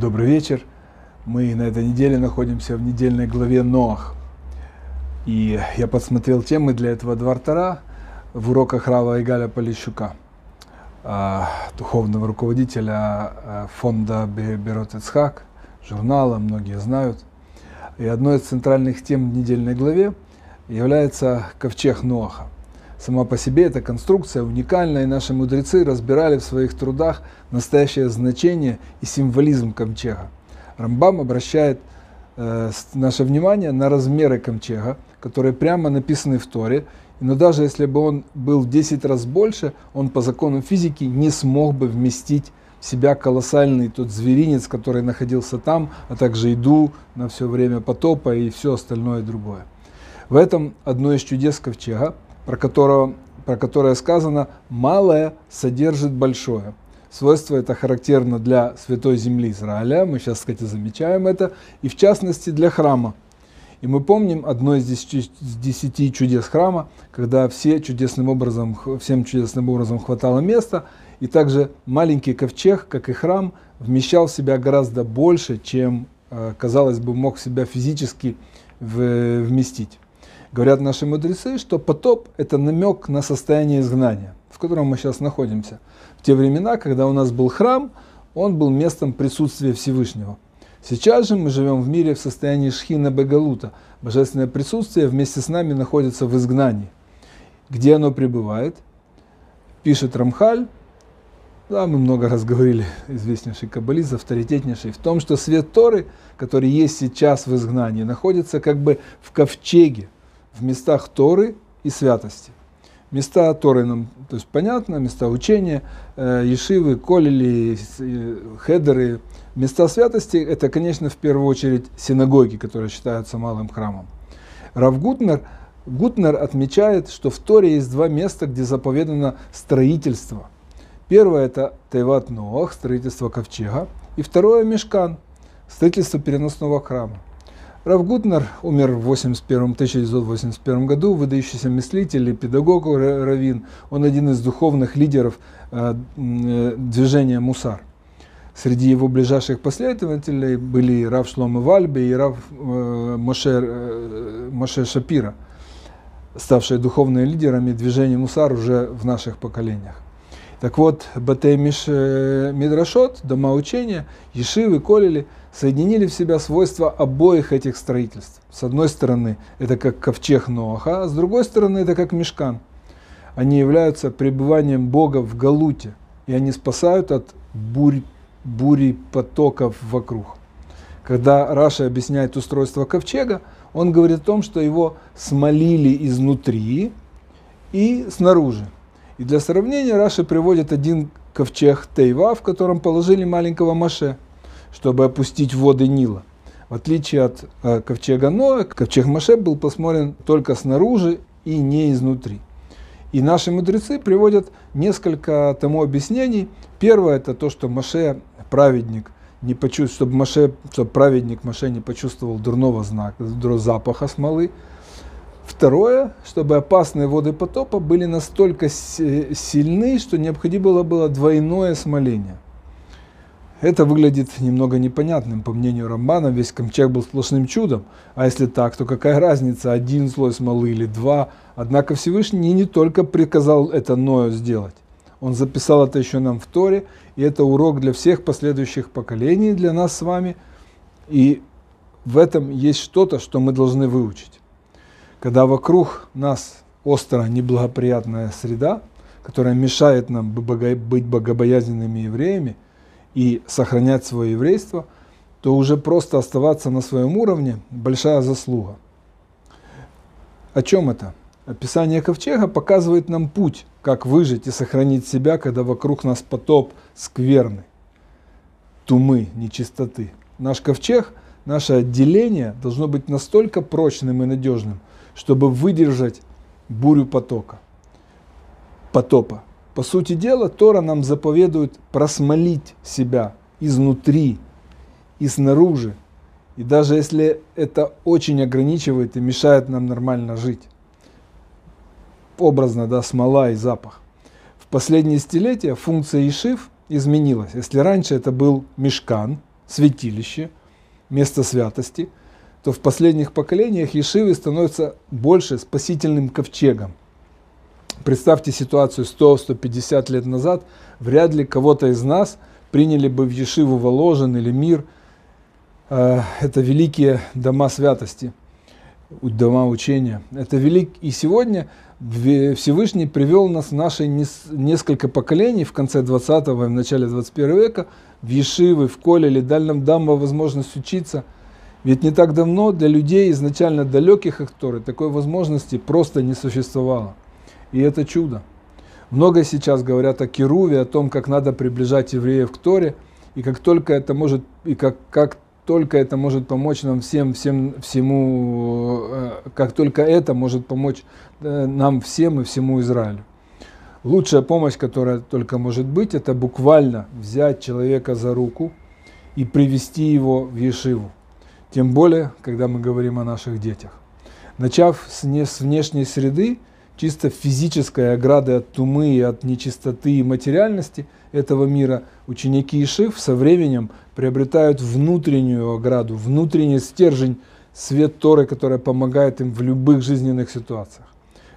Добрый вечер. Мы на этой неделе находимся в недельной главе Ноах. И я подсмотрел темы для этого двартара в уроках Рава Игаля Полищука, а, духовного руководителя а, фонда Берот Ицхак, журнала, многие знают. И одной из центральных тем в недельной главе является ковчег Ноаха – Сама по себе эта конструкция уникальна, и наши мудрецы разбирали в своих трудах настоящее значение и символизм ковчега. Рамбам обращает э, наше внимание на размеры ковчега, которые прямо написаны в Торе, но даже если бы он был в 10 раз больше, он по законам физики не смог бы вместить в себя колоссальный тот зверинец, который находился там, а также еду на все время потопа и все остальное другое. В этом одно из чудес ковчега – про, которого, про которое сказано «малое содержит большое». Свойство это характерно для Святой Земли Израиля, мы сейчас, кстати, замечаем это, и в частности для храма. И мы помним одно из десяти чудес храма, когда все чудесным образом, всем чудесным образом хватало места, и также маленький ковчег, как и храм, вмещал в себя гораздо больше, чем, э, казалось бы, мог себя физически вместить. Говорят наши мудрецы, что потоп – это намек на состояние изгнания, в котором мы сейчас находимся. В те времена, когда у нас был храм, он был местом присутствия Всевышнего. Сейчас же мы живем в мире в состоянии шхина бегалута. Божественное присутствие вместе с нами находится в изгнании. Где оно пребывает? Пишет Рамхаль, да, мы много раз говорили, известнейший каббалист, авторитетнейший, в том, что свет Торы, который есть сейчас в изгнании, находится как бы в ковчеге, в местах Торы и святости. Места Торы нам то есть понятно, места учения, э, ешивы, колели, э, хедеры. Места святости – это, конечно, в первую очередь синагоги, которые считаются малым храмом. Рав Гутнер, Гутнер отмечает, что в Торе есть два места, где заповедано строительство. Первое – это Тайват Ноах, строительство ковчега, и второе – Мешкан, строительство переносного храма. Рав Гутнер умер в 81, 1981 году, выдающийся мыслитель и педагог Равин. Он один из духовных лидеров э, э, движения Мусар. Среди его ближайших последователей были Рав Шлома Вальбе и Рав э, Моше, Моше Шапира, ставшие духовными лидерами движения Мусар уже в наших поколениях. Так вот, Батей Мидрашот, дома учения, Ешивы, Колели – соединили в себя свойства обоих этих строительств. С одной стороны, это как ковчег Ноаха, а с другой стороны, это как мешкан. Они являются пребыванием Бога в Галуте, и они спасают от бурь, бури потоков вокруг. Когда Раша объясняет устройство ковчега, он говорит о том, что его смолили изнутри и снаружи. И для сравнения Раша приводит один ковчег Тейва, в котором положили маленького Маше – чтобы опустить воды Нила. В отличие от э, ковчега Ноя, ковчег Маше был посмотрен только снаружи и не изнутри. И наши мудрецы приводят несколько тому объяснений. Первое это то, что Маше праведник не почувствовал, чтобы Маше, чтобы праведник Маше не почувствовал дурного знака, запаха смолы. Второе, чтобы опасные воды потопа были настолько сильны, что необходимо было двойное смоление – это выглядит немного непонятным. По мнению Рамбана, весь ковчег был сплошным чудом. А если так, то какая разница, один слой смолы или два? Однако Всевышний не только приказал это Ною сделать. Он записал это еще нам в Торе, и это урок для всех последующих поколений, для нас с вами. И в этом есть что-то, что мы должны выучить. Когда вокруг нас острая, неблагоприятная среда, которая мешает нам быть богобоязненными евреями – и сохранять свое еврейство, то уже просто оставаться на своем уровне – большая заслуга. О чем это? Описание ковчега показывает нам путь, как выжить и сохранить себя, когда вокруг нас потоп скверны, тумы, нечистоты. Наш ковчег, наше отделение должно быть настолько прочным и надежным, чтобы выдержать бурю потока, потопа. По сути дела, Тора нам заповедует просмолить себя изнутри и снаружи. И даже если это очень ограничивает и мешает нам нормально жить. Образно, да, смола и запах. В последние десятилетия функция Ишив изменилась. Если раньше это был мешкан, святилище, место святости, то в последних поколениях Ешивы становятся больше спасительным ковчегом. Представьте ситуацию 100-150 лет назад, вряд ли кого-то из нас приняли бы в Ешиву Воложен или Мир. Э, это великие дома святости, дома учения. Это велик... И сегодня Всевышний привел нас в наши несколько поколений в конце 20-го и в начале 21 века в Ешивы, в Колеле, дал нам дамба возможность учиться. Ведь не так давно для людей изначально далеких от такой возможности просто не существовало. И это чудо. Много сейчас говорят о Керуве, о том, как надо приближать евреев к Торе, и как только это может, и как, как только это может помочь нам всем, всем, всему, э, как только это может помочь э, нам всем и всему Израилю. Лучшая помощь, которая только может быть, это буквально взять человека за руку и привести его в Ешиву. Тем более, когда мы говорим о наших детях. Начав с внешней среды, чисто физической ограды от тумы и от нечистоты и материальности этого мира, ученики Ишив со временем приобретают внутреннюю ограду, внутренний стержень, свет Торы, который помогает им в любых жизненных ситуациях.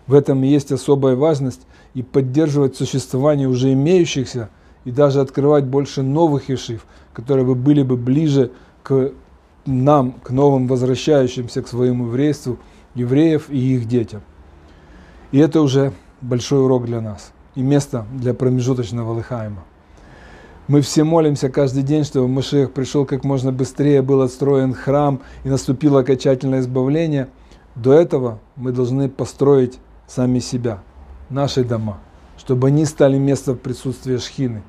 В этом есть особая важность и поддерживать существование уже имеющихся и даже открывать больше новых Ишив, которые бы были бы ближе к нам, к новым возвращающимся к своему еврейству, евреев и их детям. И это уже большой урок для нас и место для промежуточного лыхаема. Мы все молимся каждый день, чтобы Машех пришел как можно быстрее, был отстроен храм и наступило окончательное избавление. До этого мы должны построить сами себя, наши дома, чтобы они стали местом присутствия Шхины.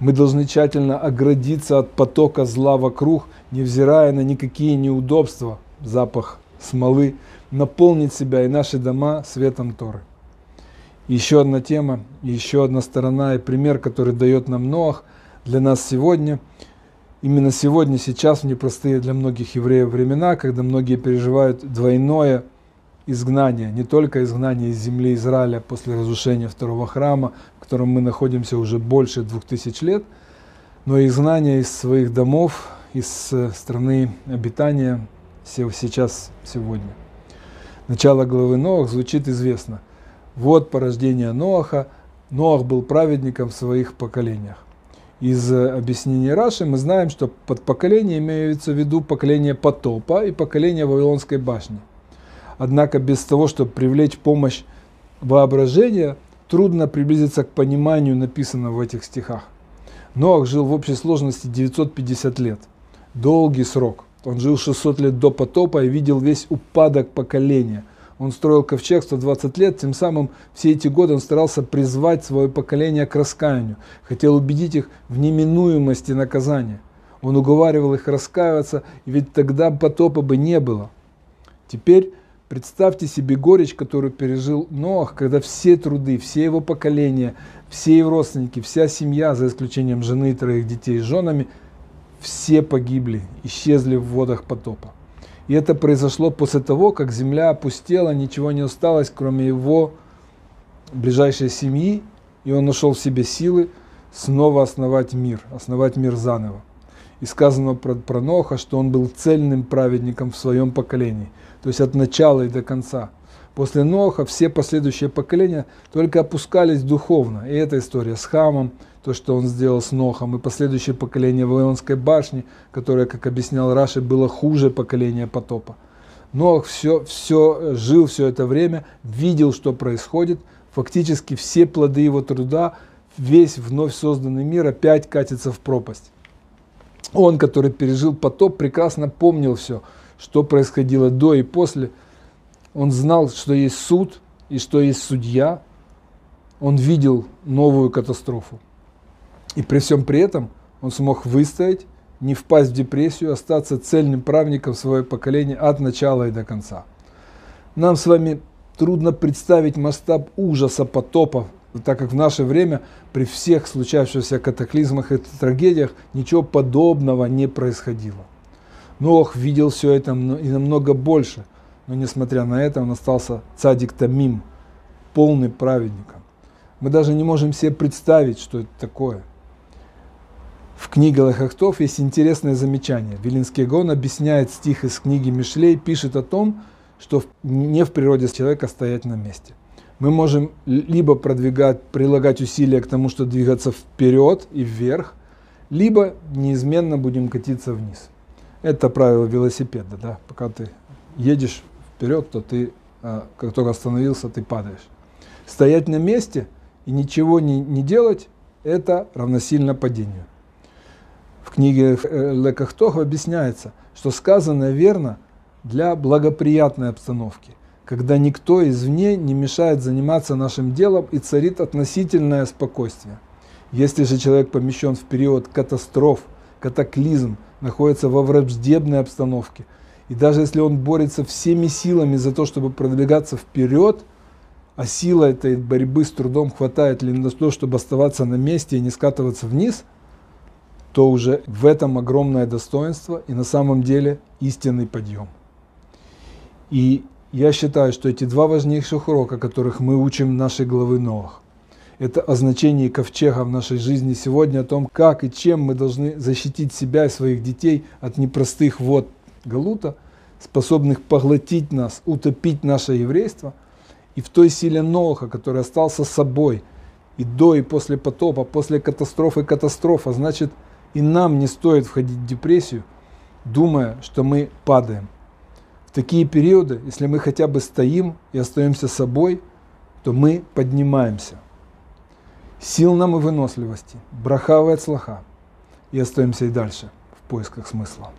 Мы должны тщательно оградиться от потока зла вокруг, невзирая на никакие неудобства, запах смолы, наполнить себя и наши дома светом Торы. Еще одна тема, еще одна сторона и пример, который дает нам Ноах для нас сегодня. Именно сегодня, сейчас, в непростые для многих евреев времена, когда многие переживают двойное изгнание, не только изгнание из земли Израиля после разрушения второго храма, в котором мы находимся уже больше двух тысяч лет, но и изгнание из своих домов, из э, страны обитания сейчас, сегодня начало главы Ноах звучит известно. Вот порождение Ноаха. Ноах был праведником в своих поколениях. Из э, объяснения Раши мы знаем, что под поколение имеется в виду поколение потопа и поколение Вавилонской башни. Однако без того, чтобы привлечь помощь воображения, трудно приблизиться к пониманию написанного в этих стихах. Ноах жил в общей сложности 950 лет. Долгий срок – он жил 600 лет до потопа и видел весь упадок поколения. Он строил ковчег 120 лет, тем самым все эти годы он старался призвать свое поколение к раскаянию, хотел убедить их в неминуемости наказания. Он уговаривал их раскаиваться, ведь тогда потопа бы не было. Теперь представьте себе горечь, которую пережил Ноах, когда все труды, все его поколения, все его родственники, вся семья, за исключением жены и троих детей с женами – все погибли, исчезли в водах потопа. И это произошло после того, как земля опустела, ничего не осталось, кроме его ближайшей семьи, и он нашел в себе силы снова основать мир, основать мир заново. И сказано про, про Ноха, что он был цельным праведником в своем поколении, то есть от начала и до конца. После Ноха все последующие поколения только опускались духовно. И эта история с Хамом, то, что он сделал с Нохом, и последующее поколение Вавилонской башни, которое, как объяснял Раши, было хуже поколения потопа. Нох все, все жил все это время, видел, что происходит, фактически все плоды его труда, весь вновь созданный мир опять катится в пропасть. Он, который пережил потоп, прекрасно помнил все, что происходило до и после. Он знал, что есть суд и что есть судья. Он видел новую катастрофу. И при всем при этом он смог выстоять, не впасть в депрессию, остаться цельным правником своего поколения от начала и до конца. Нам с вами трудно представить масштаб ужаса потопов, так как в наше время при всех случавшихся катаклизмах и трагедиях ничего подобного не происходило. Нох видел все это и намного больше, но несмотря на это он остался цадик Тамим, полный праведником. Мы даже не можем себе представить, что это такое – В книге Лехахтов есть интересное замечание. Вилинский Гон объясняет стих из книги Мишлей, пишет о том, что не в природе человека стоять на месте. Мы можем либо продвигать, прилагать усилия к тому, чтобы двигаться вперед и вверх, либо неизменно будем катиться вниз. Это правило велосипеда. Да? Пока ты едешь вперед, то ты, а, как только остановился, ты падаешь. Стоять на месте и ничего не, не делать – это равносильно падению. В книге э, Лекахтох объясняется, что сказано верно для благоприятной обстановки, когда никто извне не мешает заниматься нашим делом и царит относительное спокойствие. Если же человек помещен в период катастроф, катаклизм, находится во враждебной обстановке, и даже если он борется всеми силами за то, чтобы продвигаться вперед, а сила этой борьбы с трудом хватает ли на то, чтобы оставаться на месте и не скатываться вниз, то уже в этом огромное достоинство и на самом деле истинный подъем. И я считаю, что эти два важнейших урока, которых мы учим нашей главы Ноах, это о значении ковчега в нашей жизни сегодня, о том, как и чем мы должны защитить себя и своих детей от непростых вод Галута, способных поглотить нас, утопить наше еврейство, и в той силе Ноха, который остался собой и до, и после потопа, после катастрофы катастрофа, значит, и нам не стоит входить в депрессию, думая, что мы падаем. В такие периоды, если мы хотя бы стоим и остаемся собой, то мы поднимаемся. Сил нам и выносливости, брахава и и остаемся и дальше в поисках смысла.